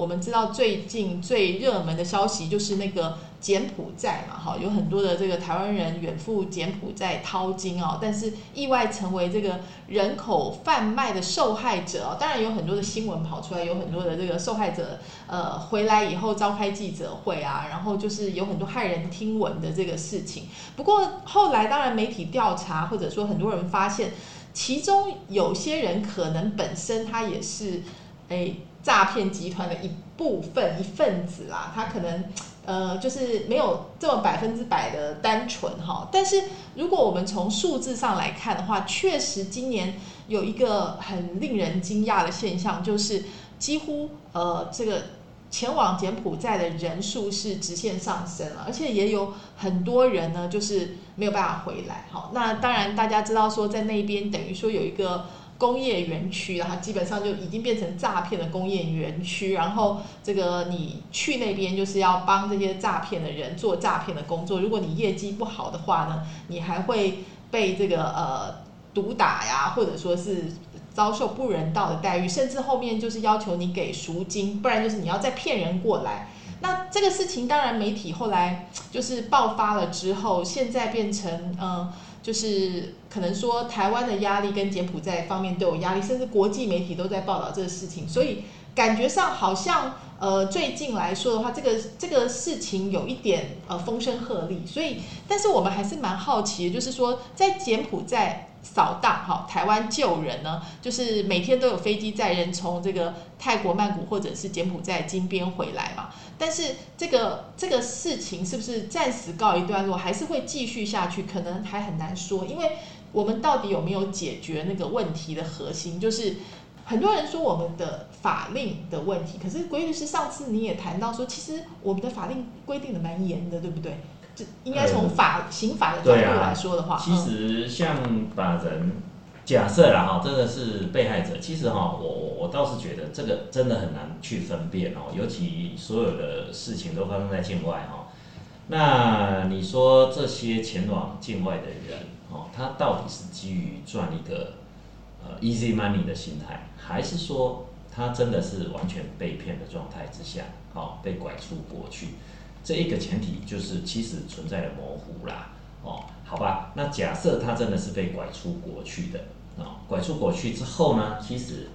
我们知道最近最热门的消息就是那个柬埔寨嘛，哈，有很多的这个台湾人远赴柬埔寨淘金哦，但是意外成为这个人口贩卖的受害者哦。当然有很多的新闻跑出来，有很多的这个受害者呃回来以后召开记者会啊，然后就是有很多骇人听闻的这个事情。不过后来当然媒体调查或者说很多人发现，其中有些人可能本身他也是哎。诈骗集团的一部分一份子啦，他可能呃就是没有这么百分之百的单纯哈。但是如果我们从数字上来看的话，确实今年有一个很令人惊讶的现象，就是几乎呃这个前往柬埔寨的人数是直线上升了，而且也有很多人呢就是没有办法回来。好，那当然大家知道说在那边等于说有一个。工业园区，然后基本上就已经变成诈骗的工业园区。然后这个你去那边就是要帮这些诈骗的人做诈骗的工作。如果你业绩不好的话呢，你还会被这个呃毒打呀，或者说是遭受不人道的待遇，甚至后面就是要求你给赎金，不然就是你要再骗人过来。那这个事情当然媒体后来就是爆发了之后，现在变成嗯。就是可能说台湾的压力跟柬埔寨方面都有压力，甚至国际媒体都在报道这个事情，所以感觉上好像呃最近来说的话，这个这个事情有一点呃风声鹤唳，所以但是我们还是蛮好奇，就是说在柬埔寨。扫荡哈，台湾救人呢，就是每天都有飞机载人从这个泰国曼谷或者是柬埔寨金边回来嘛。但是这个这个事情是不是暂时告一段落，还是会继续下去，可能还很难说。因为我们到底有没有解决那个问题的核心，就是很多人说我们的法令的问题。可是规律师上次你也谈到说，其实我们的法令规定的蛮严的，对不对？应该从法刑法的角度来说的话，其实像把人假设了哈，真的是被害者，其实哈，我我我倒是觉得这个真的很难去分辨哦，尤其所有的事情都发生在境外哈。那你说这些前往境外的人哦，他到底是基于赚一个呃 easy money 的心态，还是说他真的是完全被骗的状态之下，哦，被拐出国去？这一个前提就是其实存在的模糊啦，哦，好吧，那假设他真的是被拐出国去的，啊，拐出国去之后呢，其实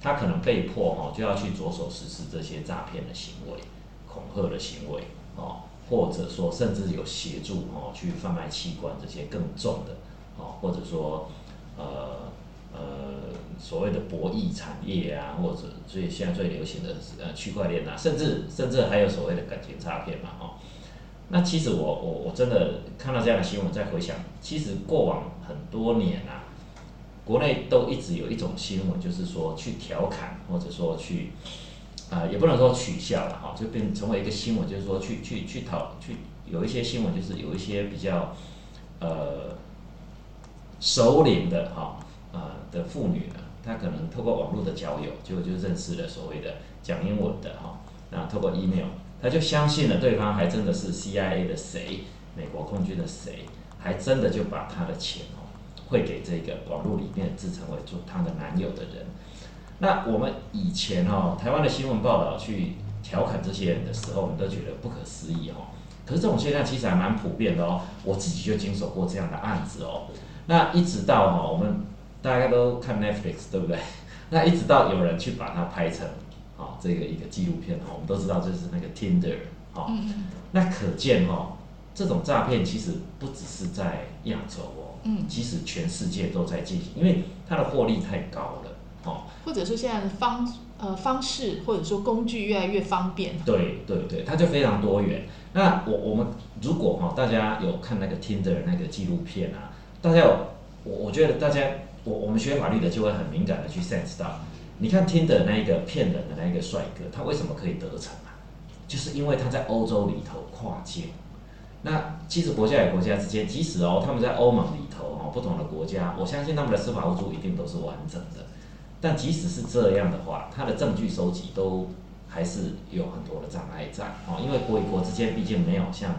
他可能被迫哈就要去着手实施这些诈骗的行为、恐吓的行为，哦，或者说甚至有协助哦去贩卖器官这些更重的，哦，或者说呃。呃，所谓的博弈产业啊，或者最现在最流行的呃区块链啊，甚至甚至还有所谓的感情诈骗嘛，哦，那其实我我我真的看到这样的新闻，在回想，其实过往很多年啊，国内都一直有一种新闻，就是说去调侃，或者说去啊，也不能说取笑了哈，就变成为一个新闻，就是说去去去讨去有一些新闻，就是有一些比较呃熟龄的哈。的妇女呢，她可能透过网络的交友，就就认识了所谓的讲英文的哈，那透过 email，她就相信了对方还真的是 CIA 的谁，美国空军的谁，还真的就把她的钱哦汇给这个网络里面自称为做她的男友的人。那我们以前哦，台湾的新闻报道去调侃这些人的时候，我们都觉得不可思议哦。可是这种现象其实还蛮普遍的哦，我自己就经手过这样的案子哦。那一直到哈我们。大家都看 Netflix 对不对？那一直到有人去把它拍成啊这个一个纪录片哦，我们都知道就是那个 Tinder 哈，那可见哦这种诈骗其实不只是在亚洲哦，嗯，其实全世界都在进行，因为它的获利太高了哦，或者说现在的方呃方式或者说工具越来越方便，对对对，它就非常多元。那我我们如果哈大家有看那个 Tinder 那个纪录片啊，大家有我我觉得大家。我我们学法律的就会很敏感的去 sense 到，你看听的那一个骗人的那一个帅哥，他为什么可以得逞啊？就是因为他在欧洲里头跨境。那其实国家与国家之间，即使哦他们在欧盟里头哦不同的国家，我相信他们的司法互助一定都是完整的。但即使是这样的话，他的证据收集都还是有很多的障碍在哦，因为国与国之间毕竟没有像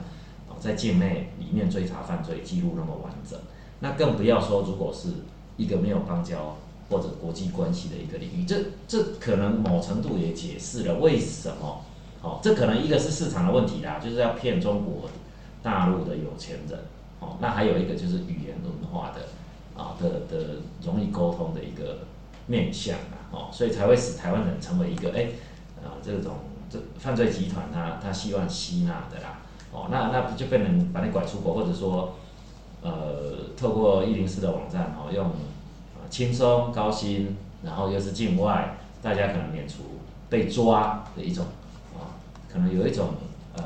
哦在境内里面追查犯罪记录那么完整。那更不要说如果是一个没有邦交或者国际关系的一个领域，这这可能某程度也解释了为什么哦，这可能一个是市场的问题啦，就是要骗中国大陆的有钱人哦，那还有一个就是语言文化的啊的的容易沟通的一个面向啊，哦，所以才会使台湾人成为一个哎啊这种这犯罪集团他他希望吸纳的啦，哦，那那不就被人把你拐出国，或者说。呃，透过一零四的网站哦，用轻松高薪，然后又是境外，大家可能免除被抓的一种啊，可能有一种呃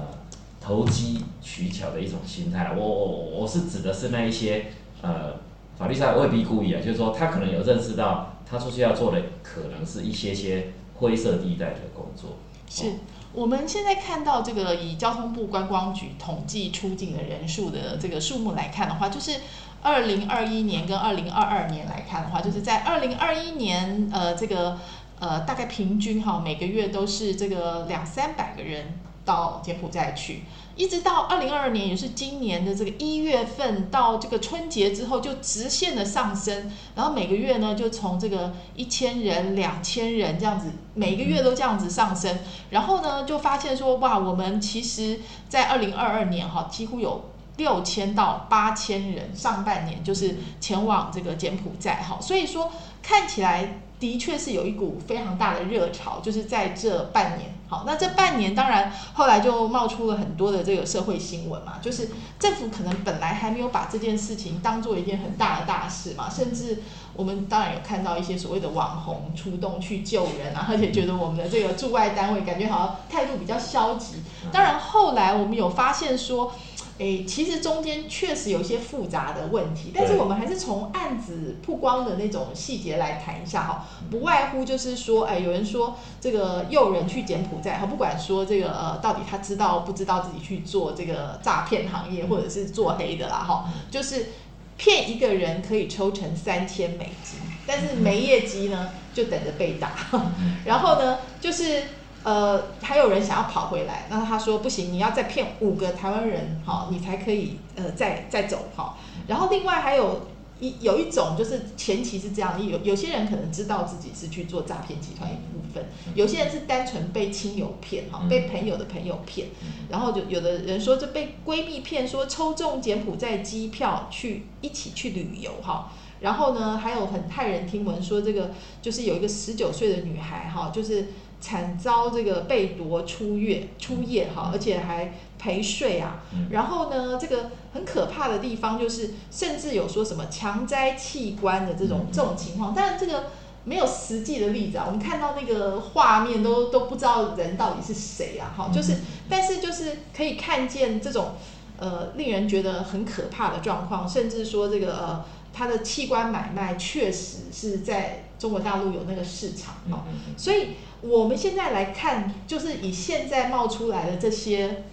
投机取巧的一种心态。我我我是指的是那一些呃法律上未必故意啊，就是说他可能有认识到他出去要做的可能是一些些灰色地带的工作。是。我们现在看到这个以交通部观光局统计出境的人数的这个数目来看的话，就是二零二一年跟二零二二年来看的话，就是在二零二一年，呃，这个呃大概平均哈每个月都是这个两三百个人到柬埔寨去。一直到二零二二年，也是今年的这个一月份到这个春节之后，就直线的上升，然后每个月呢，就从这个一千人、两千人这样子，每个月都这样子上升，然后呢，就发现说，哇，我们其实，在二零二二年哈，几乎有六千到八千人，上半年就是前往这个柬埔寨哈，所以说看起来。的确是有一股非常大的热潮，就是在这半年。好，那这半年当然后来就冒出了很多的这个社会新闻嘛，就是政府可能本来还没有把这件事情当做一件很大的大事嘛，甚至我们当然有看到一些所谓的网红出动去救人啊，而且觉得我们的这个驻外单位感觉好像态度比较消极。当然后来我们有发现说。诶，其实中间确实有一些复杂的问题，但是我们还是从案子曝光的那种细节来谈一下哈。不外乎就是说，哎，有人说这个诱人去柬埔寨，哈，不管说这个呃，到底他知道不知道自己去做这个诈骗行业或者是做黑的啦，哈，就是骗一个人可以抽成三千美金，但是没业绩呢，就等着被打。然后呢，就是。呃，还有人想要跑回来，那他说不行，你要再骗五个台湾人，好，你才可以呃再再走哈。然后另外还有一有一种就是前期是这样，有有些人可能知道自己是去做诈骗集团一部分，有些人是单纯被亲友骗哈，被朋友的朋友骗，然后就有的人说就被闺蜜骗，说抽中柬埔寨机票去一起去旅游哈。然后呢，还有很骇人听闻说这个就是有一个十九岁的女孩哈，就是。惨遭这个被夺出月出夜哈，而且还陪睡啊。然后呢，这个很可怕的地方就是，甚至有说什么强摘器官的这种这种情况。但是这个没有实际的例子啊。我们看到那个画面都都不知道人到底是谁啊。哈，就是，但是就是可以看见这种呃令人觉得很可怕的状况，甚至说这个呃他的器官买卖确实是在中国大陆有那个市场哈。所以。我们现在来看，就是以现在冒出来的这些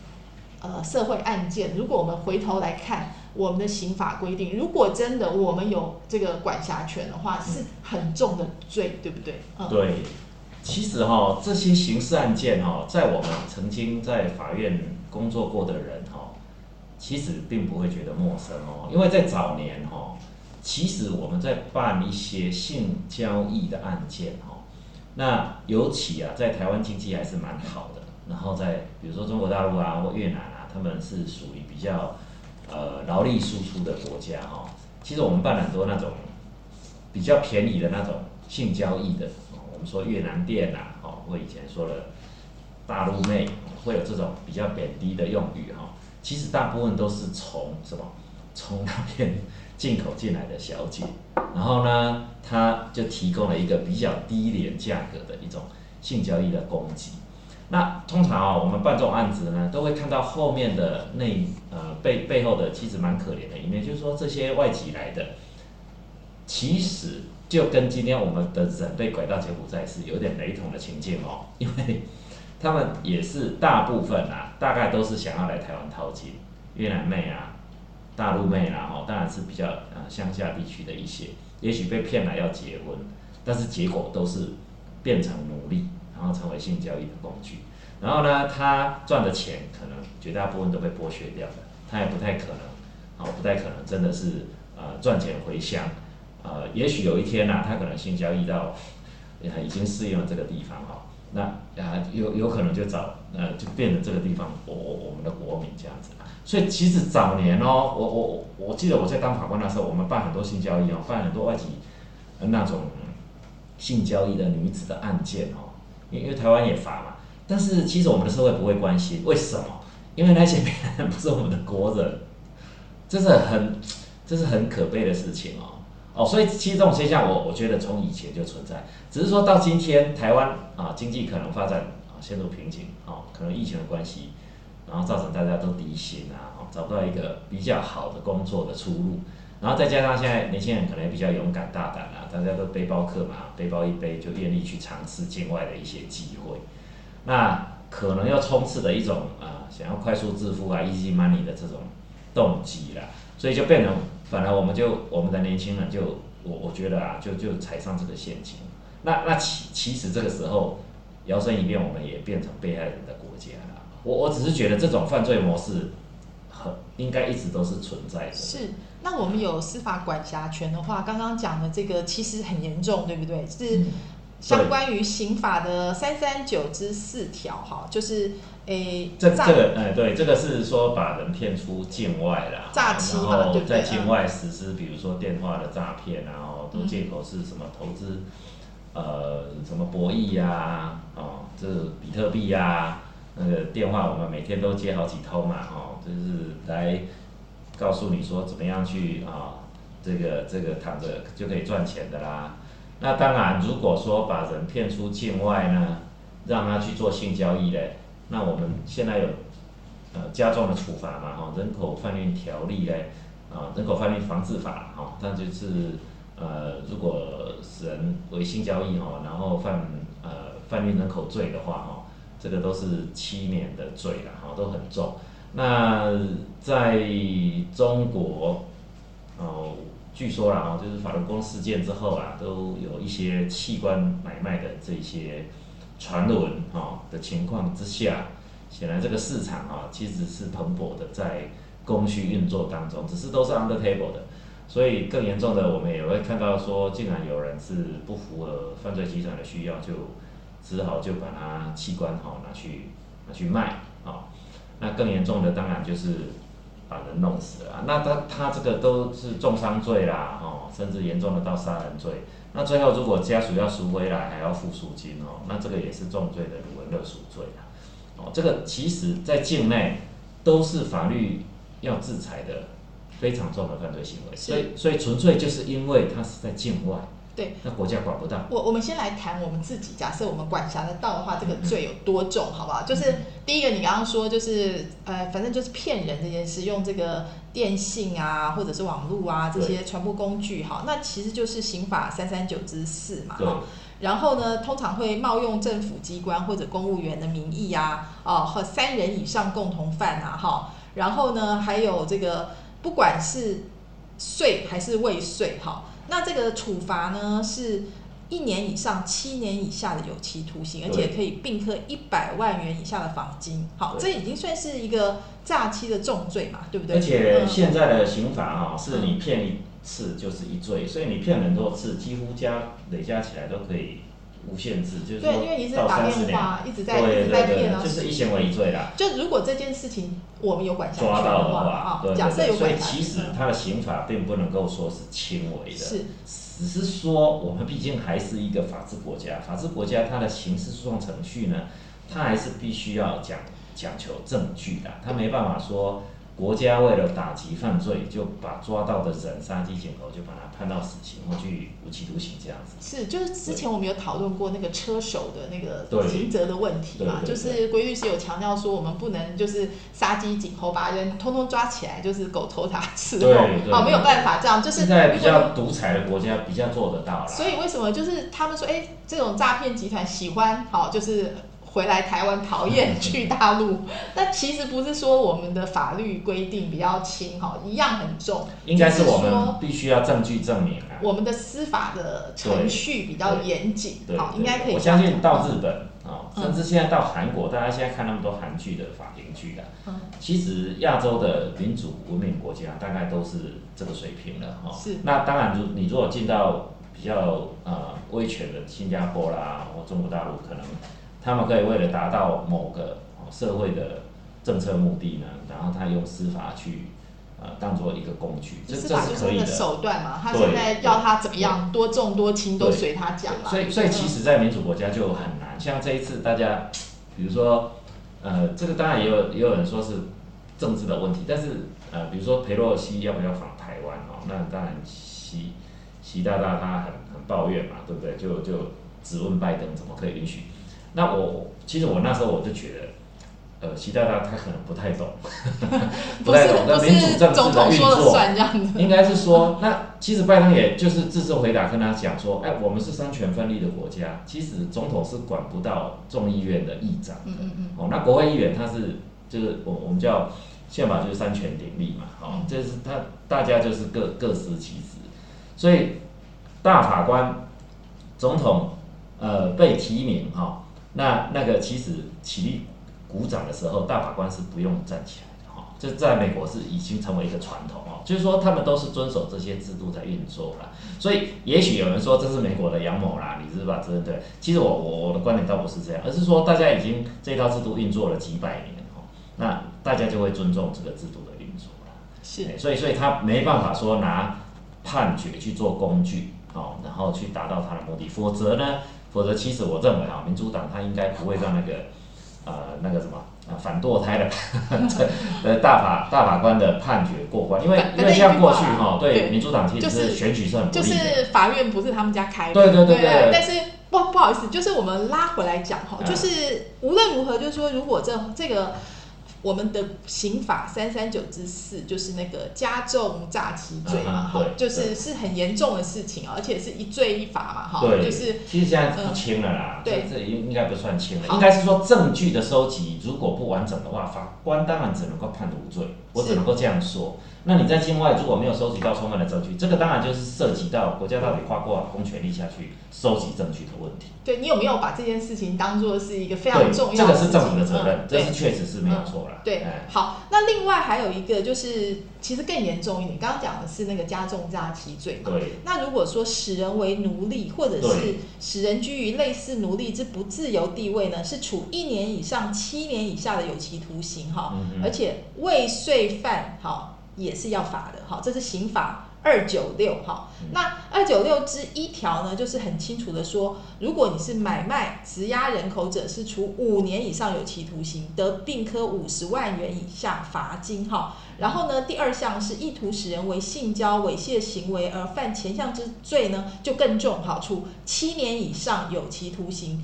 呃社会案件，如果我们回头来看我们的刑法规定，如果真的我们有这个管辖权的话，是很重的罪，对不对？对，其实哈这些刑事案件哈，在我们曾经在法院工作过的人哈，其实并不会觉得陌生哦，因为在早年哈，其实我们在办一些性交易的案件哈。那尤其啊，在台湾经济还是蛮好的，然后在比如说中国大陆啊或越南啊，他们是属于比较呃劳力输出的国家哈。其实我们办很多那种比较便宜的那种性交易的，我们说越南店呐，哦，我以前说了大陆妹，会有这种比较贬低的用语哈。其实大部分都是从什么从那边。进口进来的小姐，然后呢，他就提供了一个比较低廉价格的一种性交易的供给。那通常啊，我们办这种案子呢，都会看到后面的那呃背背后的其实蛮可怜的一面，就是说这些外籍来的，其实就跟今天我们的人被拐到柬埔寨是有点雷同的情境哦，因为。他们也是大部分啊，大概都是想要来台湾淘金，越南妹啊，大陆妹啦，哦，当然是比较呃乡下地区的一些，也许被骗来要结婚，但是结果都是变成奴隶，然后成为性交易的工具。然后呢，他赚的钱可能绝大部分都被剥削掉了，他也不太可能，哦，不太可能真的是呃赚钱回乡，呃，也许有一天呢，他可能性交易到，已经适应了这个地方哈，那啊有有可能就找呃就变成这个地方我我我们的国民这样子，所以其实早年哦，我我我记得我在当法官的时候，我们办很多性交易哦，办很多外籍那种性交易的女子的案件哦，因为台湾也罚嘛。但是其实我们的社会不会关心，为什么？因为那些别人不是我们的国人，这是很，这是很可悲的事情哦。哦，所以其实这种现象，我我觉得从以前就存在，只是说到今天，台湾啊经济可能发展啊陷入瓶颈，啊，可能疫情的关系，然后造成大家都低薪啊，找不到一个比较好的工作的出路，然后再加上现在年轻人可能也比较勇敢大胆啊，大家都背包客嘛，背包一背就愿意去尝试境外的一些机会。那可能要冲刺的一种啊，想要快速致富啊，easy money 的这种动机啦，所以就变成，反而我们就我们的年轻人就，我我觉得啊，就就踩上这个陷阱。那那其其实这个时候摇身一变，我们也变成被害人的国家了。我我只是觉得这种犯罪模式很应该一直都是存在的。是，那我们有司法管辖权的话，刚刚讲的这个其实很严重，对不对？是。相关于刑法的三三九之四条，哈，就是诶，这这个，哎，对，这个是说把人骗出境外啦，诈欺嘛，对在境外实施，比如说电话的诈骗，然后都借口是什么投资，呃，什么博弈呀，哦，这比特币呀，那个电话我们每天都接好几通嘛，哦，就是来告诉你说怎么样去啊，这个这个躺着就可以赚钱的啦。那当然，如果说把人骗出境外呢，让他去做性交易嘞，那我们现在有呃加重的处罚嘛，哈，人口贩运条例嘞，啊，人口贩运防治法，哈，那就是呃，如果使人为性交易哈，然后犯呃贩运人口罪的话，哈，这个都是七年的罪了，哈，都很重。那在中国，哦。据说啦，哦，就是法轮功事件之后啊，都有一些器官买卖的这些传闻哈的情况之下，显然这个市场啊其实是蓬勃的，在供需运作当中，只是都是 under table 的，所以更严重的我们也会看到说，竟然有人是不符合犯罪集团的需要，就只好就把它器官哈拿去拿去卖啊，那更严重的当然就是。把人弄死了，那他他这个都是重伤罪啦，哦，甚至严重的到杀人罪。那最后如果家属要赎回来，还要付赎金哦，那这个也是重罪的辱文勒赎罪啦。哦，这个其实在境内都是法律要制裁的非常重的犯罪行为，所以所以纯粹就是因为他是在境外。对，那国家管不到。我我们先来谈我们自己，假设我们管辖得到的话，这个罪有多重，好不好？就是第一个，你刚刚说就是呃，反正就是骗人这件事，用这个电信啊，或者是网络啊这些传播工具，哈，那其实就是刑法三三九之四嘛，哈。然后呢，通常会冒用政府机关或者公务员的名义啊，哦，和三人以上共同犯啊，哈。然后呢，还有这个不管是税还是未税，哈。那这个处罚呢，是一年以上七年以下的有期徒刑，而且可以并科一百万元以下的罚金。好，这已经算是一个诈欺的重罪嘛，对不对？而且现在的刑法哦，是你骗一次就是一罪，所以你骗很多次，几乎加累加起来都可以。无限制，就是说到三十年，一直在一直在骗啊，就是一行为一罪啦。就如果这件事情我们有管辖抓到的话，啊，假设有所以其实他的刑法并不能够说是轻微的，是，只是说我们毕竟还是一个法治国家，法治国家它的刑事诉讼程序呢，它还是必须要讲讲求证据的，它没办法说。国家为了打击犯罪，就把抓到的人杀鸡儆猴，就把他判到死刑或去无期徒刑这样子。是，就是之前我们有讨论过那个车手的那个刑责的问题嘛，就是规律是有强调说，我们不能就是杀鸡儆猴，把人通通抓起来，就是狗头铡伺候，好没有办法这样。就是现在比较独裁的国家比较做得到了。所以为什么就是他们说，哎，这种诈骗集团喜欢好就是。回来台湾，讨厌去大陆。但其实不是说我们的法律规定比较轻哈，一样很重。应该是我们必须要证据证明啊。我们的司法的程序比较严谨，对，好，应该可以我。相信到日本甚至现在到韩国，大家现在看那么多韩剧的法庭剧的，嗯其实亚洲的民主文明国家大概都是这个水平了哈。是那当然，如你如果进到比较呃威权的新加坡啦或中国大陆，可能他们可以为了达到某个哦社会的政策目的呢，然后他用司法去呃当做一个工具，这这是可以的。手段嘛，他现在要他怎么样，多重多轻都随他讲了。所以，所以其实，在民主国家就很难。像这一次，大家比如说，呃，这个当然也有也有人说是政治的问题，但是呃，比如说佩洛西要不要访台湾哦？那当然习习大大他很很抱怨嘛，对不对？就就质问拜登怎么可以允许？那我其实我那时候我就觉得，呃，习大大他可能不太懂，不是太懂那不民主是政治的运作。应该是说，那其实拜登也就是自动回答跟他讲说，哎，我们是三权分立的国家，其实总统是管不到众议院的议长的。嗯嗯嗯，哦，那国会议员他是就是我我们叫宪法就是三权鼎立嘛，哦嗯，就是他大家就是各各司其职，所以大法官总统呃被提名哈、那那个其实起立鼓掌的时候，大法官是不用站起来的哈、这在美国是已经成为一个传统哦，就是说他们都是遵守这些制度在运作了。所以也许有人说这是美国的阳谋啦，你是把责任对。其实我我我的观点倒不是这样，而是说大家已经这套制度运作了几百年哦，那大家就会尊重这个制度的运作了。是所以所以他没办法说拿判决去做工具哦，然后去达到他的目的，否则呢，否则其实我认为啊，民主党他应该不会让那个呃那个什么啊反堕胎的这呃 大法大法官的判决过关，因为因为像过去哈，对对民主党其实选举是很不就利的，是法院不是他们家开的，对对对不对。但是不不好意思，就是我们拉回来讲哈，嗯。就是无论如何，就是说，如果这这个我们的刑法三三九之四，就是那个加重诈欺罪嘛，哈、嗯就是是很严重的事情啊，而且是一罪一罚嘛，哈，对，就是其实现在不轻了啦，嗯对。这这应应该不算轻了，好。应该是说证据的收集如果不完整的话，法官当然只能够判无罪，我只能够这样说。那你在境外如果没有收集到充分的证据，这个当然就是涉及到国家到底花多少公权力下去收集证据的问题。对你有没有把这件事情当做是一个非常，重要的事情？这个是政府的责任嗯，这对是确实是没有错啦。对哎，好，那另外还有一个就是，其实更严重一点，刚刚讲的是那个加重诈欺罪嘛。对那如果说使人为奴隶，或者是使人居于类似奴隶之不自由地位呢，是处一年以上七年以下的有期徒刑哈，嗯而且未遂犯哈也是要罚的哈，这是刑法。二九六哈，嗯那二九六之一条呢，就是很清楚的说，如果你是买卖、质押人口者，是处五年以上有期徒刑，得并科五十万元以下罚金哈。然后呢，第二项是意图使人为性交猥亵行为而犯前项之罪呢，就更重哈，处七年以上有期徒刑。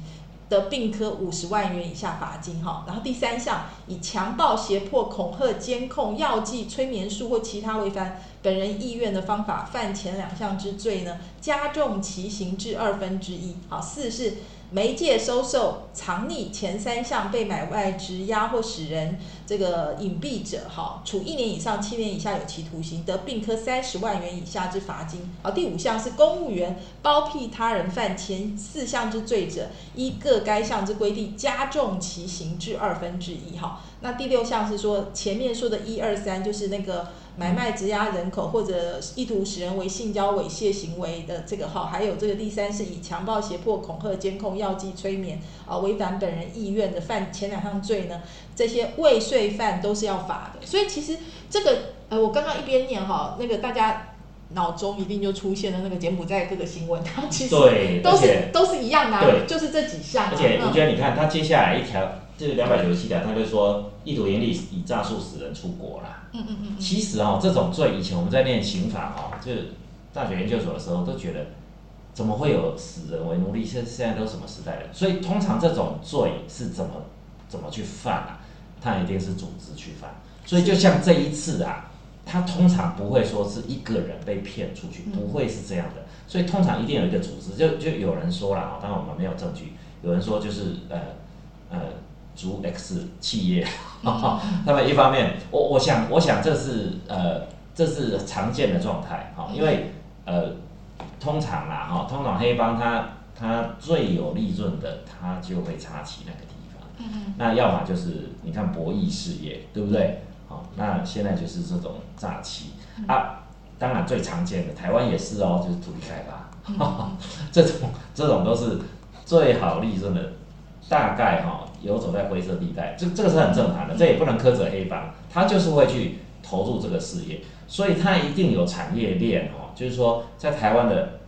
的并科五十万元以下罚金哈，然后第三项以强暴、胁迫、恐吓、监控、药剂、催眠术或其他违反本人意愿的方法犯前两项之罪呢，加重其刑至二分之一。好，四是媒介收受、藏匿前三项被买卖、质押或使人这个隐蔽者，哈，处一年以上七年以下有期徒刑，得并科三十万元以下之罚金。好，第五项是公务员包庇他人犯前四项之罪者，依各该项之规定加重其刑至二分之一。哈，那第六项是说前面说的一二三，就是那个。买卖、质押人口或者意图使人为性交猥亵行为的这个哈，还有这个第三是以强暴、胁迫、恐吓、监控、药剂、催眠啊违反本人意愿的犯前两项罪呢，这些未遂犯都是要罚的。所以其实这个呃，我刚刚一边念哈，那个大家脑中一定就出现了那个柬埔寨各个新闻，它其实对，都是都是一样的、啊，就是这几项、啊。而且我嗯觉得你看它接下来一条就是两百九十七条，他就说意图盈利以诈术使人出国啦。嗯嗯嗯嗯，其实哦，这种罪以前我们在念刑法哦，就是大学研究所的时候都觉得，怎么会有使人为奴隶？现现在都什么时代了？所以通常这种罪是怎么怎么去犯啊？他一定是组织去犯。所以就像这一次啊，他通常不会说是一个人被骗出去，嗯不会是这样的。所以通常一定有一个组织，就就有人说了啊，当然我们没有证据，有人说就是呃呃足 X 企业，那么一方面，我我想我想这是呃这是常见的状态哈，因为呃通常啦哈，通常黑帮它它最有利润的，它就会插旗那个地方，嗯那要么就是你看博弈事业，对不对？好，那现在就是这种诈欺。啊，当然最常见的台湾也是哦，就是土地开发，这种这种都是最好利润的，大概哈游走在灰色地带，这这个是很正常的，这也不能苛责黑帮，他就是会去投入这个事业，所以他一定有产业链哦，就是说在台湾的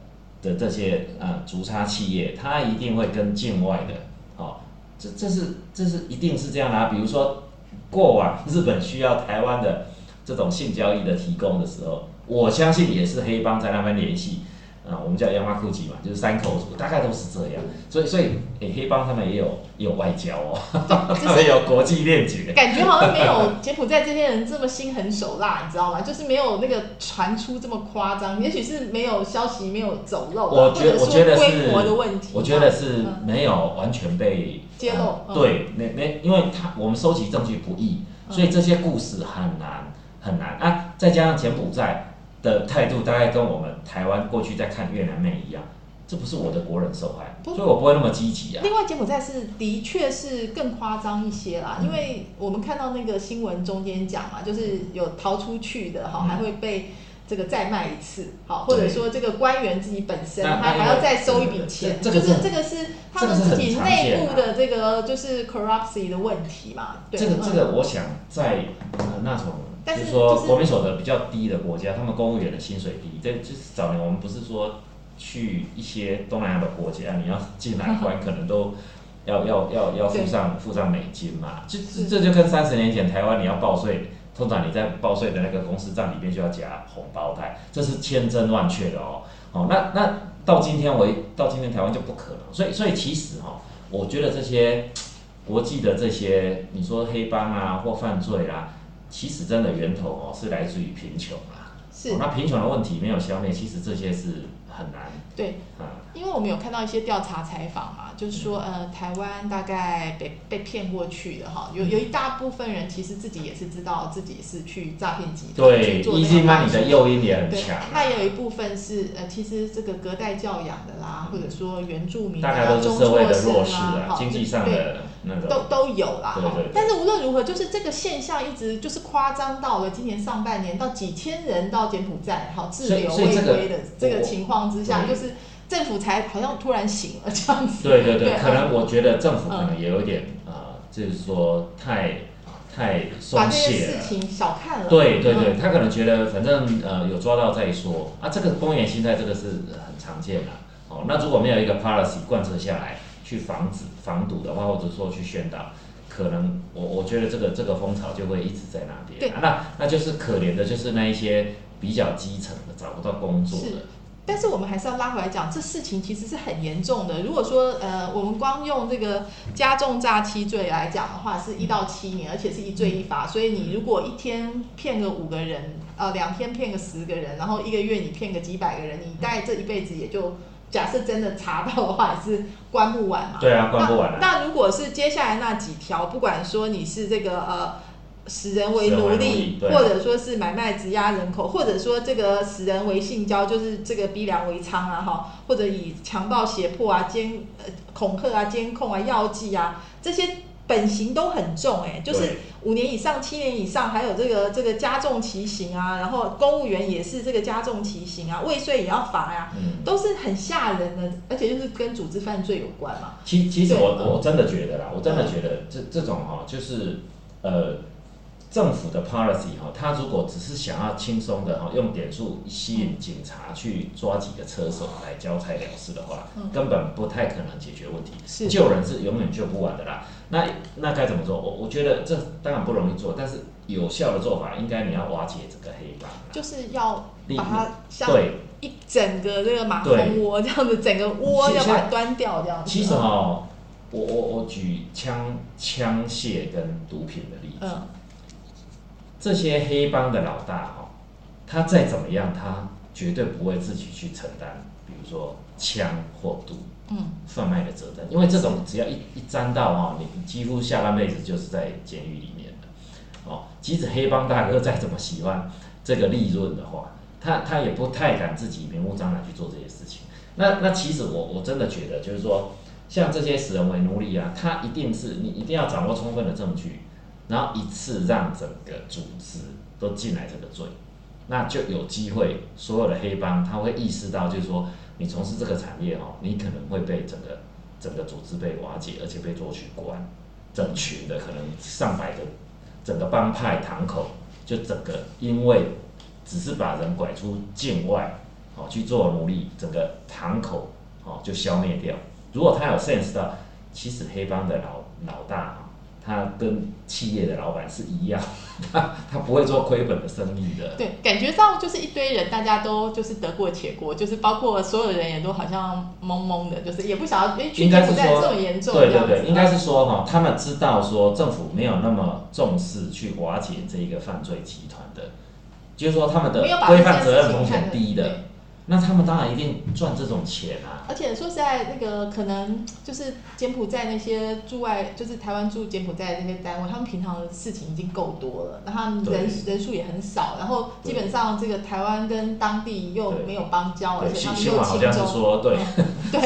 的这些呃竹差企业，他一定会跟境外的哦，这这是这是一定是这样啊，比如说。过往日本需要台湾的这种性交易的提供的时候，我相信也是黑帮在那边联系，啊，我们叫亚麻库吉嘛，就是三口组，大概都是这样。所以，所以，诶，黑帮他们也有也有外交哦，他们有国际链接。感觉好像没有柬埔寨这些人这么心狠手辣，你知道吗？就是没有那个传出这么夸张，也许是没有消息没有走漏，我觉我觉得是规模的问题。我觉得是没有完全被。揭露对，那那因为他我们收集证据不易，所以这些故事很难很难啊。再加上柬埔寨的态度，大概跟我们台湾过去在看越南妹一样，这不是我的国人受害，所以我不会那么积极啊。另外，柬埔寨是的确是更夸张一些啦，因为我们看到那个新闻中间讲嘛，就是有逃出去的哈，还会被。这个再卖一次，好，或者说这个官员自己本身他还要再收一笔钱，就是这个是他们自己内部的这个就是 corruption 的问题嘛。对这个这个，我想在那种就是说国民所得比较低的国家，他们公务员的薪水低，这就是早年我们不是说去一些东南亚的国家，你要进来关可能都要要要要付上付上美金嘛，这这就跟三十年前台湾你要报税。通常你在报税的那个公司账里面就要夹红包袋，这是千真万确的哦。哦，那那到今天为到今天台湾就不可能，所以所以其实哈，我觉得这些国际的这些你说黑帮啊或犯罪啦，其实真的源头哦是来自于贫穷啊。是。那贫穷的问题没有消灭，其实这些是很难。对。啊。因为我们有看到一些调查采访嘛，就是说，呃，台湾大概被被骗过去的哈，有有一大部分人其实自己也是知道自己是去诈骗集团去做那个，你的诱因也很强。那也有一部分是呃，其实这个隔代教养的啦，或者说原住民大概都是社会的弱势啊，经济上的那个都都有啦。对对。但是无论如何，就是这个现象一直就是夸张到了今年上半年，到几千人到柬埔寨，好滞留未归的这个情况之下，就是。政府才好像突然醒了这样子。对对对，可能我觉得政府可能也有点呃，就是说太太松懈了。事情小看了。对对对，他可能觉得反正呃有抓到再说啊，这个公园心态这个是很常见的。哦，那如果没有一个 policy 贯彻下来，去防止防堵的话，或者说去宣导，可能我我觉得这个这个风潮就会一直在那边。对。那那就是可怜的就是那一些比较基层的找不到工作的。但是我们还是要拉回来讲，这事情其实是很严重的。如果说呃，我们光用这个加重诈欺罪来讲的话，是一到七年，而且是一罪一罚。所以你如果一天骗个五个人，呃，两天骗个十个人，然后一个月你骗个几百个人，你大概这一辈子也就假设真的查到的话，也是关不完嘛。对啊，关不完。那如果是接下来那几条，不管说你是这个呃。使人为奴隶，或者说是买卖质押人口，或者说这个使人为性交，就是这个逼良为娼啊，哈，或者以强暴胁迫啊、监呃恐吓啊、监控啊、药剂啊，这些本刑都很重哎，就是五年以上、七年以上，还有这个这个加重其刑啊，然后公务员也是这个加重其刑啊，未遂也要罚呀，都是很吓人的，而且就是跟组织犯罪有关嘛。其其实我我真的觉得啦，我真的觉得这这种哈，就是呃。政府的 policy 哈，他如果只是想要轻松的哈，用点数吸引警察去抓几个车手来交差了事的话，根本不太可能解决问题。是救人是永远救不完的啦。那那该怎么做？我我觉得这当然不容易做，但是有效的做法应该你要瓦解这个黑帮，就是要把它像一整个这个马蜂窝这样子，整个窝要把它端掉这样子。其实哈，我我我举枪枪械跟毒品的例子。这些黑帮的老大哈，他再怎么样，他绝对不会自己去承担，比如说枪或毒嗯，贩卖的责任，因为这种只要一一沾到哈，你几乎下半辈子就是在监狱里面的。哦，即使黑帮大哥再怎么喜欢这个利润的话，他他也不太敢自己明目张胆去做这些事情。那那其实我我真的觉得，就是说，像这些死人为奴隶啊，他一定是你一定要掌握充分的证据，然后一次让整个组织都进来这个罪，那就有机会，所有的黑帮他会意识到，就是说，你从事这个产业哦，你可能会被整个整个组织被瓦解，而且被捉去关，整群的可能上百个，整个帮派堂口就整个因为只是把人拐出境外。哦，去做奴隶，整个堂口哦就消灭掉。如果他有 sense 到，其实黑帮的老老大，他跟企业的老板是一样，他 他不会做亏本的生意的。对，感觉上就是一堆人，大家都就是得过且过，就是包括所有人也都好像懵懵的，就是也不晓得哎，应该是说这么严重。对对对，应该是说哈，他们知道说政府没有那么重视去瓦解这一个犯罪集团的，就是说他们的规范责任风险低的。那他们当然一定赚这种钱啊！而且说实在，那个可能就是柬埔寨那些驻外，就是台湾驻柬埔寨那些单位，他们平常的事情已经够多了，那他们人人数也很少，然后基本上这个台湾跟当地又没有邦交，而且他们又好像是说，对，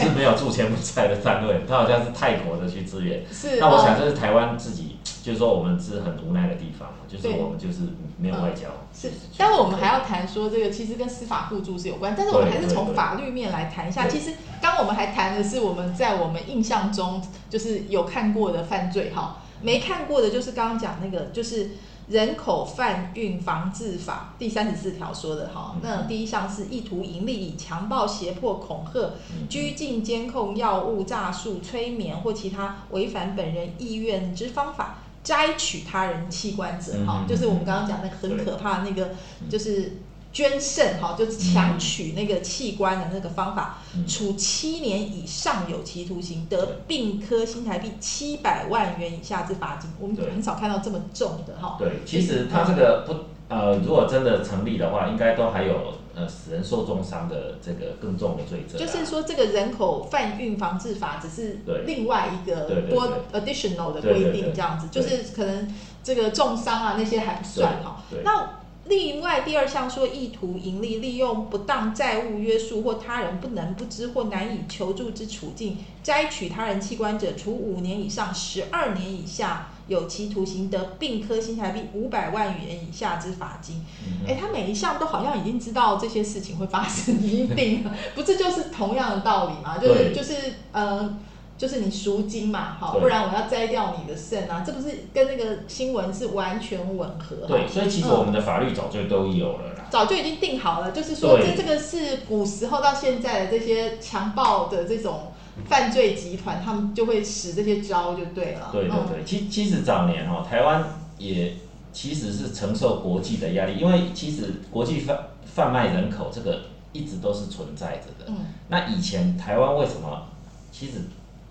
是没有驻柬埔寨的单位，他好像是泰国的去支援。是，那我想这是台湾自己。就是说，我们是很无奈的地方就是我们就是没有外交。是，但是我们还要谈说这个，其实跟司法互助是有关。但是我们还是从法律面来谈一下。其实，刚我们还谈的是我们在我们印象中就是有看过的犯罪哈，没看过的就是刚刚讲那个就是人口贩运防治法第三十四条说的哈。那第一项是意图盈利，以强暴、胁迫、恐吓、拘禁、监控、药物、诈术、催眠或其他违反本人意愿之方法。摘取他人器官者，哈，就是我们刚刚讲那个很可怕那个，就是捐肾，哈，就是强取那个器官的那个方法，处七年以上有期徒刑，得并科新台币七百万元以下之罚金。我们很少看到这么重的，哈。对，其实他这个不，呃，如果真的成立的话，应该都还有。呃，使人受重伤的这个更重的罪责，就是说这个人口贩运防治法只是另外一个多 additional 的规定，这样子，就是可能这个重伤啊那些还不算哈。那另外第二项说意图盈利，利用不当债务约束或他人不能不知或难以求助之处境，摘取他人器官者，处五年以上十二年以下。有期徒刑的并科新台币五百万元以下之罚金，哎，他每一项都好像已经知道这些事情会发生，一定 不是就是同样的道理嘛？就是就是呃，就是你赎金嘛，好，不然我要摘掉你的肾啊，这不是跟那个新闻是完全吻合？对，所以其实我们的法律早就都有了啦，早就已经定好了，就是说这这个是古时候到现在的这些强暴的这种。犯罪集团他们就会使这些招就对了。对对对，其其实早年哈，台湾也其实是承受国际的压力，因为其实国际贩贩卖人口这个一直都是存在着的。嗯。那以前台湾为什么其实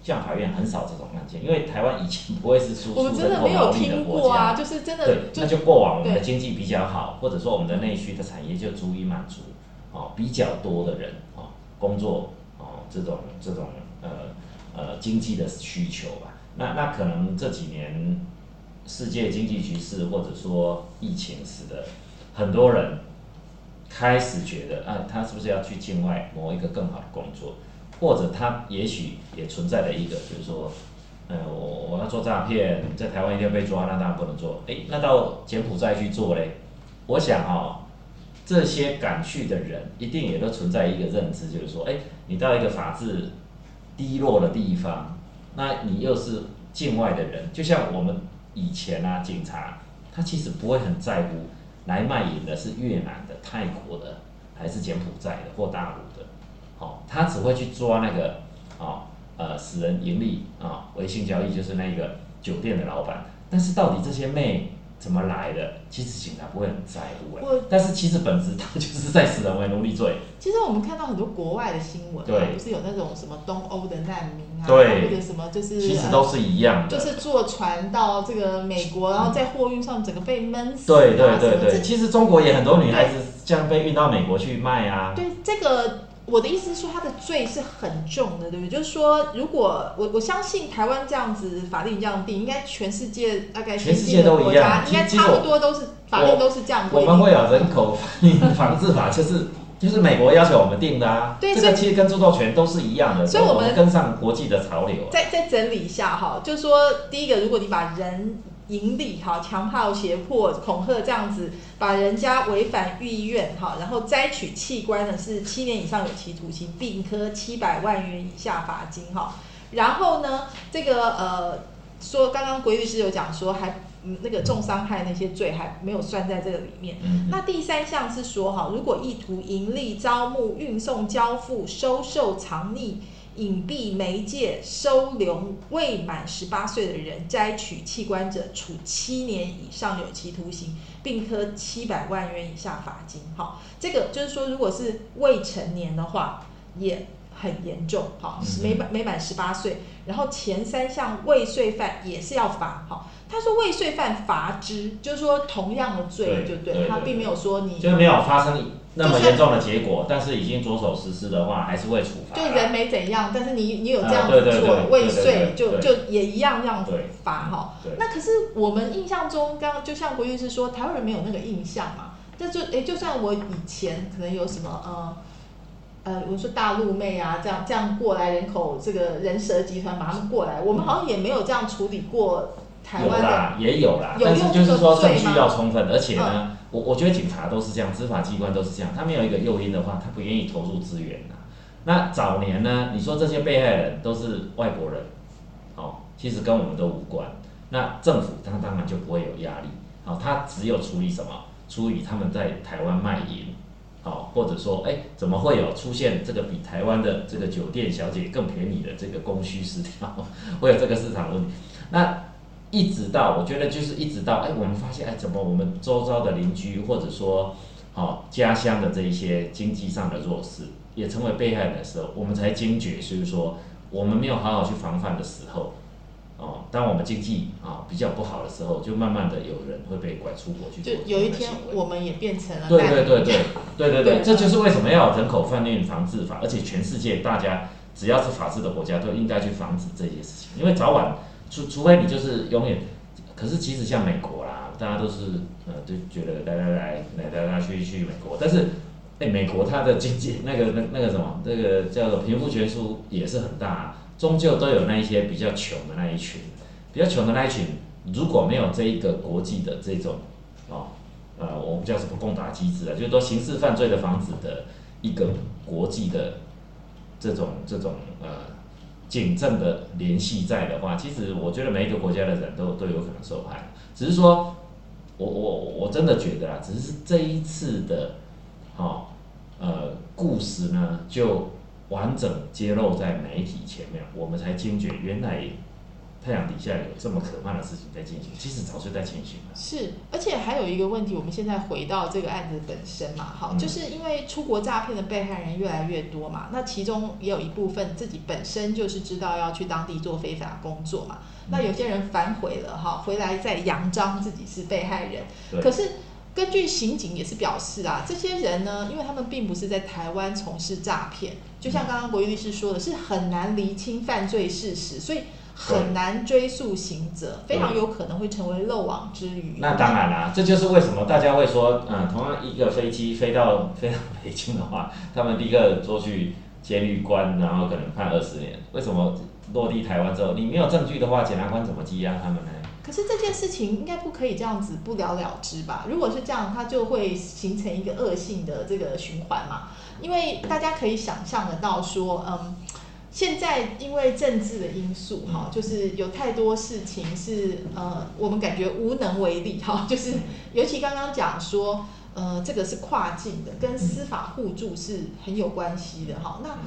像法院很少这种案件？因为台湾以前不会是输出人口劳力的国家，就是真的。对，那就过往我们的经济比较好，或者说我们的内需的产业就足以满足哦比较多的人哦工作哦这种这种。呃呃，经济的需求吧，那那可能这几年世界经济局势或者说疫情使得很多人开始觉得，啊，他是不是要去境外谋一个更好的工作，或者他也许也存在的一个，就是说，呃，我我要做诈骗，在台湾一定要被抓，那当然不能做，哎，那到柬埔寨去做嘞？我想哈，这些敢去的人一定也都存在一个认知，就是说，哎，你到一个法治。低落的地方，那你又是境外的人，就像我们以前啊，警察他其实不会很在乎来卖淫的是越南的、泰国的，还是柬埔寨的或大陆的，好，他只会去抓那个哦呃使人盈利啊微信交易，就是那个酒店的老板，但是到底这些妹。怎么来的？其实警察不会很在乎哎，但是其实本质他就是在死人为奴隶罪。其实我们看到很多国外的新闻，对，是有那种什么东欧的难民啊，对，或者什么就是，其实都是一样的，就是坐船到这个美国，然后在货运上整个被闷死。对对对对，其实中国也很多女孩子这样被运到美国去卖啊。对，这个我的意思是说，他的罪是很重的，对不对？就是说，如果我我相信台湾这样子法令这样定，应该全世界大概全世界都一样，应该差不多都是法令都是这样我们会有人口防治法，就是就是美国要求我们定的啊。对，这个其实跟著作权都是一样的，所以我们跟上国际的潮流。再再整理一下哈，就是说，第一个，如果你把人盈利哈，强暴、胁迫、恐吓这样子，把人家违反意愿哈，然后摘取器官呢是七年以上有期徒刑，并科七百万元以下罚金哈。然后呢，这个呃说刚刚鬼律师有讲说还嗯那个重伤害那些罪还没有算在这个里面。那第三项是说哈，如果意图盈利、招募、运送、交付、收受、藏匿。隐蔽媒介收留未满十八岁的人摘取器官者，处七年以上有期徒刑，并科七百万元以下罚金。好，这个就是说，如果是未成年的话，也很严重。好，没满没满十八岁，然后前三项未遂犯也是要罚。好，他说未遂犯罚之，就是说同样的罪就对，他并没有说你就没有发生。那么严重的结果，但是已经着手实施的话，还是会处罚。就人没怎样，但是你你有这样子做未遂，就就也一样这样子罚哈。那可是我们印象中，刚刚就像国律师说，台湾人没有那个印象嘛。那就哎，就算我以前可能有什么呃呃，我说大陆妹啊，这样这样过来人口这个人蛇集团把他们过来，我们好像也没有这样处理过台湾的，也有啦，但是就是说证据要充分，而且呢。我我觉得警察都是这样，执法机关都是这样，他没有一个诱因的话，他不愿意投入资源呐。那早年呢，你说这些被害人都是外国人，哦，其实跟我们都无关。那政府他当然就不会有压力，哦，他只有处理什么？处理他们在台湾卖淫，哦，或者说，哎，怎么会有出现这个比台湾的这个酒店小姐更便宜的这个供需失调，会有这个市场问题？那。一直到我觉得就是一直到哎，我们发现哎，怎么我们周遭的邻居或者说哦家乡的这一些经济上的弱势也成为被害人的时候，我们才惊觉，就是说我们没有好好去防范的时候，哦，当我们经济啊比较不好的时候，就慢慢的有人会被拐出国去。就有一天我们也变成了。对对对对对对对，这就是为什么要有人口贩运防治法，而且全世界大家只要是法治的国家都应该去防止这些事情，因为早晚。除除非你就是永远，可是其实像美国啦，大家都是呃就觉得来来来来来来去去美国，但是哎美国它的经济那个那那个什么那个叫做贫富悬殊也是很大，终究都有那一些比较穷的那一群，比较穷的那一群，如果没有这一个国际的这种哦呃我们叫什么共打机制啊，就是说刑事犯罪的防止的一个国际的这种这种呃。警政的联系在的话，其实我觉得每一个国家的人都都有可能受害。只是说，我我我真的觉得啊，只是这一次的，哦，呃，故事呢，就完整揭露在媒体前面，我们才惊觉原来。太阳底下有这么可怕的事情在进行，其实早就在进行了。是，而且还有一个问题，我们现在回到这个案子本身嘛，好，就是因为出国诈骗的被害人越来越多嘛，那其中也有一部分自己本身就是知道要去当地做非法工作嘛，那有些人反悔了哈，回来再扬张自己是被害人。可是根据刑警也是表示啊，这些人呢，因为他们并不是在台湾从事诈骗，就像刚刚国玉律师说的，是很难厘清犯罪事实，所以。很难追溯行者，非常有可能会成为漏网之鱼。那当然啦，这就是为什么大家会说，嗯，同样一个飞机飞到飞到北京的话，他们第一个坐去监狱关，然后可能判二十年。为什么落地台湾之后，你没有证据的话，检察官怎么羁押他们呢？可是这件事情应该不可以这样子不了了之吧？如果是这样，它就会形成一个恶性的这个循环嘛。因为大家可以想象得到说，嗯。现在因为政治的因素，哈，就是有太多事情是呃，我们感觉无能为力，哈，就是尤其刚刚讲说，呃，这个是跨境的，跟司法互助是很有关系的，哈。那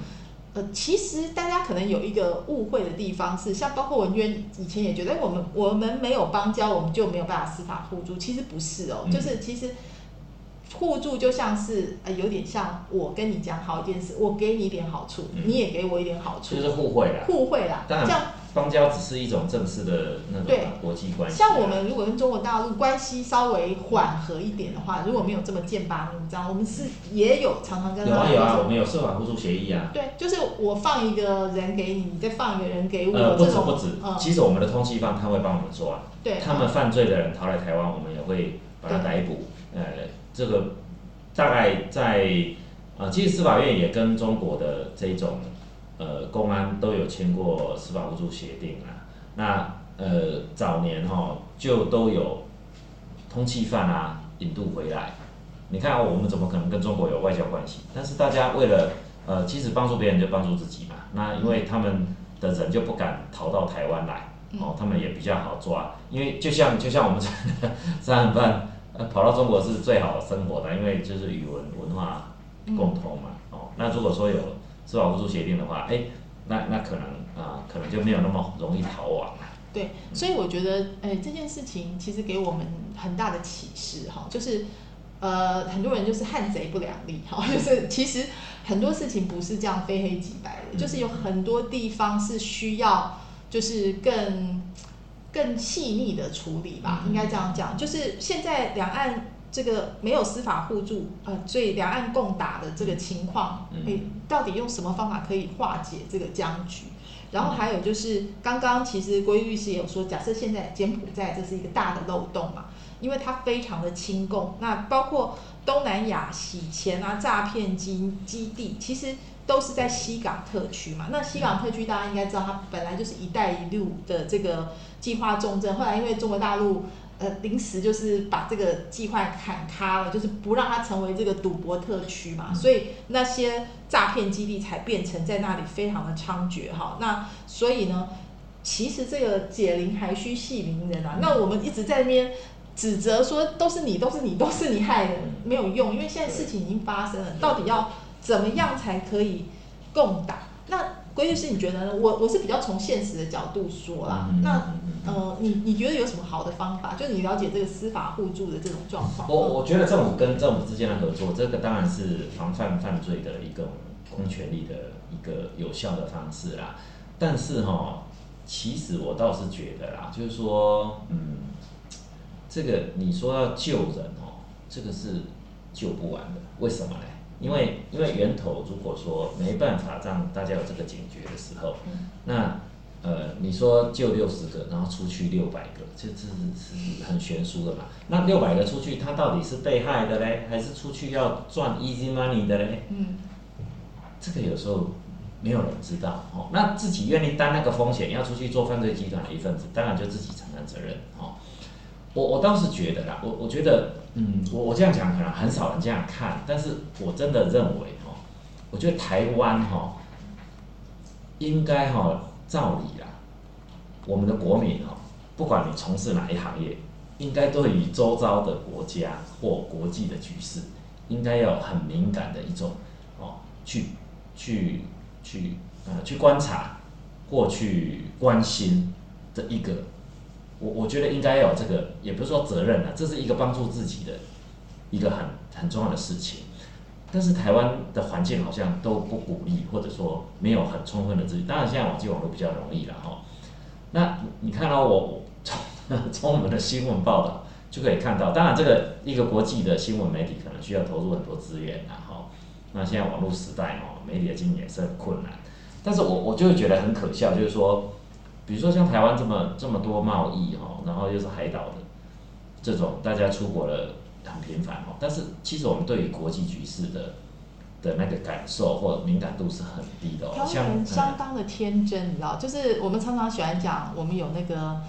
呃，其实大家可能有一个误会的地方是，像包括文娟以前也觉得，我们我们没有邦交，我们就没有办法司法互助，其实不是哦，就是其实。互助就像是呃，有点像我跟你讲好一件事，我给你一点好处，你也给我一点好处，就是互惠啦。互惠啦，这样邦交只是一种正式的那国际关系啊。像我们如果跟中国大陆关系稍微缓和一点的话，如果没有这么剑拔弩张，我们是也有常常跟他有啊有啊，我们有社法互助协议啊。对，就是我放一个人给你，你再放一个人给我，呃，不止不止，嗯，其实我们的通缉犯他会帮我们抓，对，他们犯罪的人逃来台湾，我们也会把他逮捕。呃，这个大概在呃，其实司法院也跟中国的这种呃公安都有签过司法互助协定啊。那呃早年哈、就都有通缉犯啊引渡回来。你看、哦、我们怎么可能跟中国有外交关系？但是大家为了呃，其实帮助别人就帮助自己嘛。那因为他们的人就不敢逃到台湾来，哦，他们也比较好抓。因为就像就像我们杀人犯，那，跑到中国是最好的生活的，因为就是语文文化共通嘛。哦，那如果说有司法互助协定的话，哎，那那可能啊、可能就没有那么容易逃亡了。对，所以我觉得，哎，这件事情其实给我们很大的启示哈，就是，呃，很多人就是汉贼不两立哈，就是其实很多事情不是这样非黑即白的，就是有很多地方是需要就是更更细腻的处理吧，应该这样讲，就是现在两岸。这个没有司法互助，呃，所以两岸共打的这个情况，嗯诶，到底用什么方法可以化解这个僵局？然后还有就是，刚刚其实郭律师也有说，假设现在柬埔寨这是一个大的漏洞嘛，因为它非常的亲共，那包括东南亚洗钱啊、诈骗基基地，其实都是在西港特区嘛。那西港特区大家应该知道，它本来就是“一带一路”的这个计划重镇，后来因为中国大陆呃临时就是把这个计划砍咖了，就是不让它成为这个赌博特区嘛，所以那些诈骗基地才变成在那里非常的猖獗哈。那所以呢，其实这个解铃还需系铃人啊。那我们一直在那边指责说都是你，都是你，都是你害的，没有用，因为现在事情已经发生了，到底要怎么样才可以共打？那郭律师你觉得呢？我我是比较从现实的角度说啦，嗯那。呃，你你觉得有什么好的方法？就是你了解这个司法互助的这种状况。我我觉得政府跟政府之间的合作，这个当然是防范犯罪的一个公权力的一个有效的方式啦。但是哈、其实我倒是觉得啦，就是说，嗯，这个你说要救人哦，这个是救不完的。为什么呢？因为因为源头如果说没办法让大家有这个警觉的时候，嗯那呃，你说救六十个，然后出去六百个，这这是是很悬殊的嘛？那六百个出去，他到底是被害的嘞，还是出去要赚 easy money 的嘞？嗯这个有时候没有人知道哦。那自己愿意担那个风险，要出去做犯罪集团的一份子，当然就自己承担责任哦。我我倒是觉得啦，我我觉得，嗯，我我这样讲可能很少人这样看，但是我真的认为哦，我觉得台湾哈、哦，应该哈、哦，照理啦，我们的国民哦，不管你从事哪一行业，应该对于周遭的国家或国际的局势，应该要很敏感的一种哦，去去去呃去观察或去关心的一个，我我觉得应该有这个，也不是说责任啊，这是一个帮助自己的一个很很重要的事情。但是台湾的环境好像都不鼓励，或者说没有很充分的资源。当然，现在网际网络比较容易了哈。那你看到我从 从我们的新闻报道就可以看到，当然这个一个国际的新闻媒体可能需要投入很多资源呐哈。那现在网络时代哦，媒体的经营也是很困难。但是我我就觉得很可笑，就是说，比如说像台湾这么这么多贸易哈，然后又是海岛的这种，大家出国了很频繁哦。但是其实我们对于国际局势的的那个感受或敏感度是很低的哦。台湾像人相当的天真，你知道，就是我们常常喜欢讲，我们有那个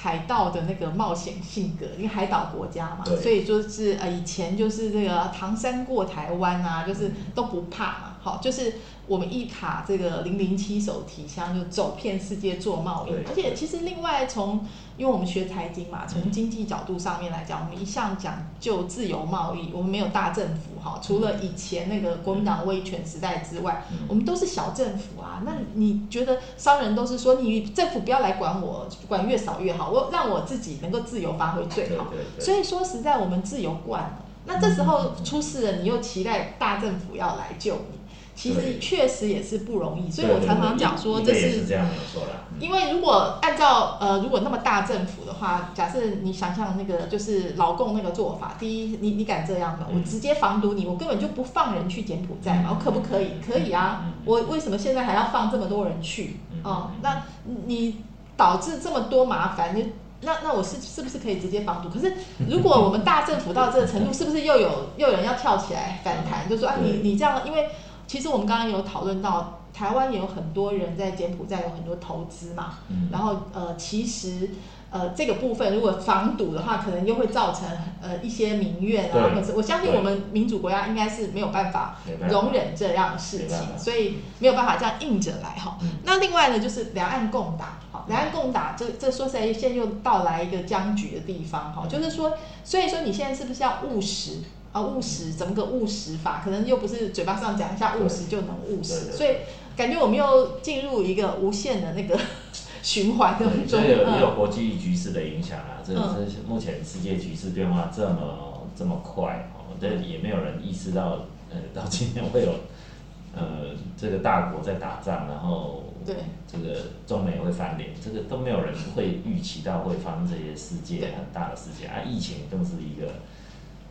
海盗的那个冒险性格，因为海岛国家嘛，所以就是呃以前就是这个唐山过台湾啊，就是都不怕嘛，好，就是我们一卡这个零零七手提箱就走遍世界做贸易，而且其实另外从因为我们学财经嘛，从经济角度上面来讲，我们一向讲究自由贸易，我们没有大政府哈，除了以前那个国民党威权时代之外，嗯我们都是小政府啊。那你觉得商人都是说，你政府不要来管我，管越少越好，我让我自己能够自由发挥最好。所以说实在，我们自由惯了。那这时候出事了，你又期待大政府要来救你，其实对确实也是不容易，所以我常常对讲说这是是这样没有错啦。嗯因为如果按照呃，如果那么大政府的话，假设你想象那个就是劳共那个做法，第一，你你敢这样吗？嗯我直接防堵你，我根本就不放人去柬埔寨嘛，嗯我可不可以？可以啊嗯，我为什么现在还要放这么多人去？嗯哦嗯，那你导致这么多麻烦，你那那我是是不是可以直接防堵？可是如果我们大政府到这个程度，是不是又有又有人要跳起来反弹，就说啊你你这样，因为其实我们刚刚有讨论到。台湾也有很多人在柬埔寨有很多投资嘛，嗯然后呃，其实呃这个部分如果防堵的话，可能又会造成呃一些民怨啊，对或者我相信我们民主国家应该是没有办法容忍这样的事情，所以没有办法这样硬着来哈。嗯那另外呢，就是两岸共打，好，两岸共打，这这说实在，现在又到来一个僵局的地方哈，就是说，所以说你现在是不是要务实啊？务实怎么个务实法？可能又不是嘴巴上讲一下务实就能务实，所以感觉我们又进入一个无限的那个 循环当对，中这。有也有嗯，国际局势的影响啊，这嗯这是目前世界局势变化这么这么快哦，这也没有人意识到，呃，到今天会有，呃，这个大国在打仗，然后对这个中美会翻脸，这个都没有人会预期到会发生这些世界很大的事件啊，疫情更是一个，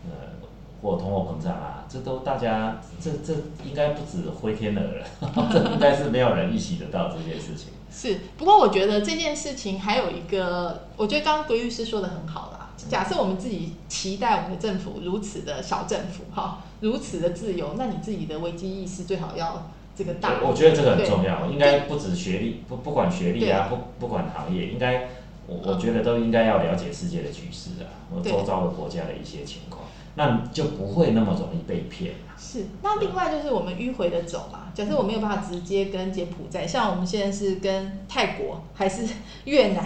呃，或通货膨胀啊，这都大家这这应该不止灰天鹅了，这应该是没有人预期得到这件事情。是。不过我觉得这件事情还有一个，我觉得刚刚鬼律师说的很好啦。假设我们自己期待我们的政府如此的小政府哈，如此的自由，那你自己的危机意识最好要这个大。我我觉得这个很重要，应该不止学历，不不管学历啊，不不管行业，应该我我觉得都应该要了解世界的局势啊，和对周遭的国家的一些情况，那就不会那么容易被骗啊。是，那另外就是我们迂回的走嘛。假设我没有办法直接跟柬埔寨，像我们现在是跟泰国还是越南、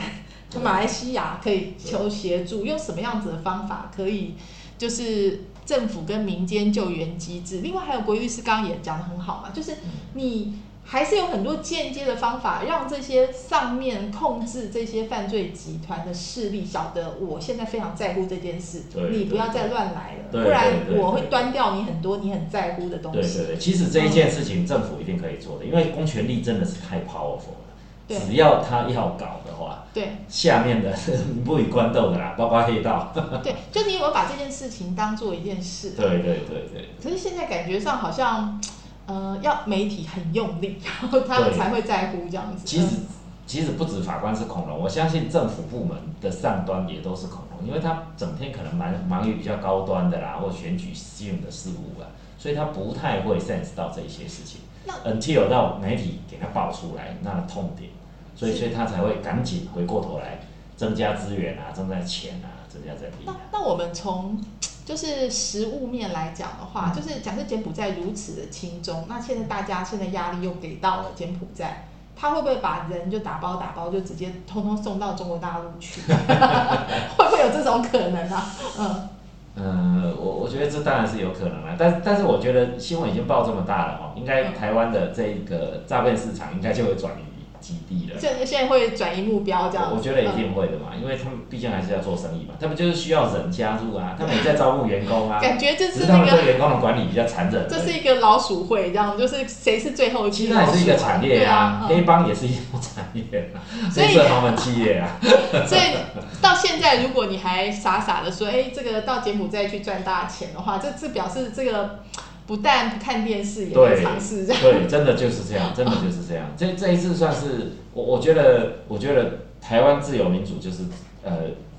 马来西亚可以求协助，用什么样子的方法可以就是政府跟民间救援机制？另外还有国律师刚刚也讲的很好嘛，就是你。还是有很多间接的方法，让这些上面控制这些犯罪集团的势力晓得，我现在非常在乎这件事，你不要再对乱来了，不然我会端掉你很多你很在乎的东西。对对对，其实这一件事情政府一定可以做的，因为公权力真的是太 powerful 了。只要他要搞的话，对下面的 不与官斗的啦，包括黑道。对，就你有没有把这件事情当做一件事？对对对对，可是现在感觉上好像，呃，要媒体很用力，然后他们才会在乎这样子。其实其实不止法官是恐龙，我相信政府部门的上端也都是恐龙，因为他整天可能忙忙于比较高端的啦，或选举性的事物啊，所以他不太会 sense 到这一些事情那。until 到媒体给他爆出来那痛点，所以所以他才会赶紧回过头来增加资源啊，增加钱啊，增加人力那啊。那我们从就是实物面来讲的话，嗯就是假设柬埔寨如此的轻松，那现在大家现在压力又给到了柬埔寨。他会不会把人就打包打包，就直接通通送到中国大陆去？会不会有这种可能啊？嗯，嗯，我我觉得这当然是有可能啦，但但是我觉得新闻已经报这么大了哦，应该嗯台湾的这个诈骗市场应该就会转移基地了。现现在会转移目标这样子。我我觉得一嗯定会的嘛，因为他们毕竟还是要做生意嘛，他们就是需要人加入啊，他们也在招募员工啊，感觉这只是那个对员工的管理比较残忍。这是一个老鼠会，这样就是谁是最后一其批老鼠啊？实也是一个产业啊，黑帮也是一种产业啊，所以黑色豪门企业啊。嗯 所以到现在，如果你还傻傻的说，哎，这个到柬埔寨去赚大钱的话，这这表示这个不但不看电视，也会尝试这样。对，真的就是这样，真的就是这样。这这一次算是我，我觉得，我觉得台湾自由民主就是，呃，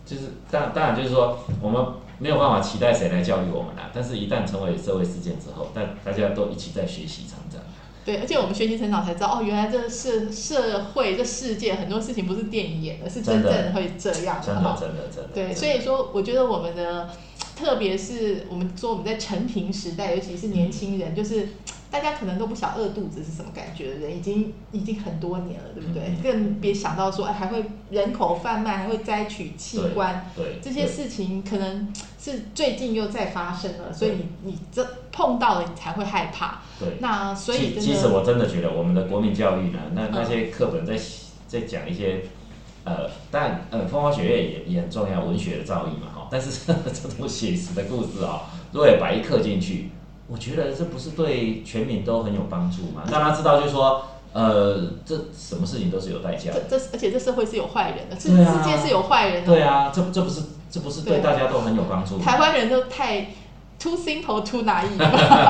就是当当然就是说，我们没有办法期待谁来教育我们啦。但是，一旦成为社会事件之后，但大家都一起在学习成长。对，而且我们学习成长才知道，哦，原来这是社会这世界很多事情不是电影演的，是真正会这样真的，真的，真的。对，所以说，我觉得我们的，特别是我们说我们在成平时代，尤其是年轻人，就是大家可能都不晓得饿肚子是什么感觉的人，已经已经很多年了，对不对？嗯更别想到说，哎，还会人口贩卖，还会摘取器官，对这些事情可能是最近又在发生了，所以你你这碰到了，你才会害怕。对。那所以其真的，其实我真的觉得我们的国民教育呢，那嗯那些课本在在讲一些，呃，但呃风花雪月也也很重要，文学的造诣嘛哈。但是 这种写实的故事啊、如果也把一刻进去，我觉得这不是对全民都很有帮助吗？让他知道，就是说，呃，这什么事情都是有代价的。这这而且这社会是有坏人的，世对啊世界是有坏人的。对啊，这这不是这不是对对大家都很有帮助吗？台湾人都太 too simple too naive，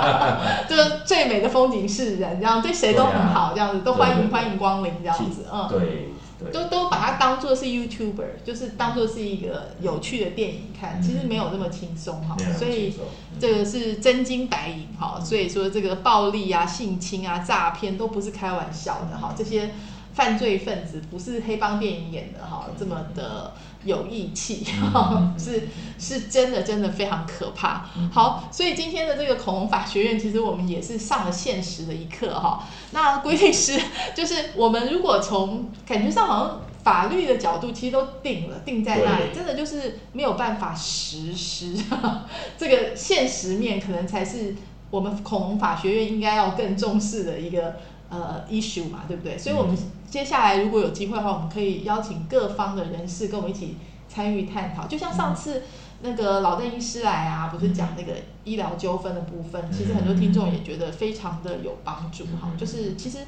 就是最美的风景是人，这样对谁都很好，这样子都欢迎欢迎光临这样子，嗯。对对都都把它当做是 YouTuber，就是当做是一个有趣的电影看，嗯。其实没有那么轻松哈，所以这个是真金白银哈，所以说这个暴力啊、性侵啊、诈骗都不是开玩笑的哈，这些犯罪分子不是黑帮电影演的哈，这么的有义气嗯是是真的真的非常可怕。嗯好，所以今天的这个恐龙法学院，其实我们也是上了现实的一课哈。那规律师就是我们如果从感觉上好像法律的角度，其实都定了，定在那里，真的就是没有办法实施。这个现实面可能才是我们恐龙法学院应该要更重视的一个呃 issue 嘛，对不对？所以我们接下来如果有机会的话，我们可以邀请各方的人士跟我们一起参与探讨，就像上次。那个老邓医师来啊，不是讲那个医疗纠纷的部分，其实很多听众也觉得非常的有帮助哈。就是其实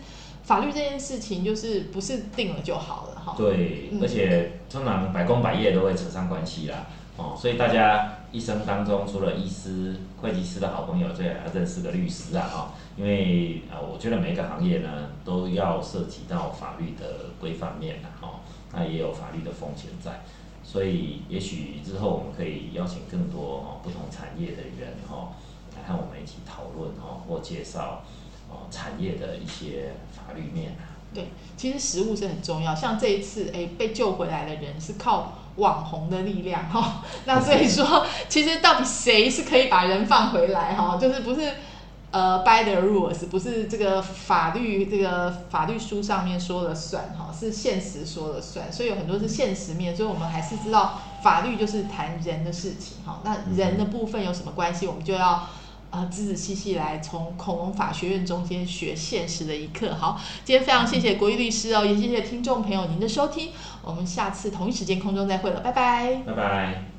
法律这件事情，就是不是定了就好了哈。对嗯，而且通常百工百业都会扯上关系啦。哦，所以大家一生当中，除了医师、会计师的好朋友，最好要认识个律师啊，哈、因为呃，我觉得每一个行业呢，都要涉及到法律的规范面的哈、那也有法律的风险在。所以，也许之后我们可以邀请更多哈不同产业的人哈、来和我们一起讨论哈、或介绍哦产业的一些法律面啊。对，其实实物是很重要。像这一次，哎，被救回来的人是靠网红的力量哈、那所以说，其实到底谁是可以把人放回来哈、就是不是呃 by the rules，不是这个法律这个法律书上面说了算哈、是现实说了算。所以有很多是现实面，所以我们还是知道法律就是谈人的事情哈、那人的部分有什么关系，我们就要。呃，仔仔细细来从恐龙法学院中间学现实的一课。好，今天非常谢谢国义律师哦，也谢谢听众朋友您的收听，我们下次同一时间空中再会了，拜拜。拜拜。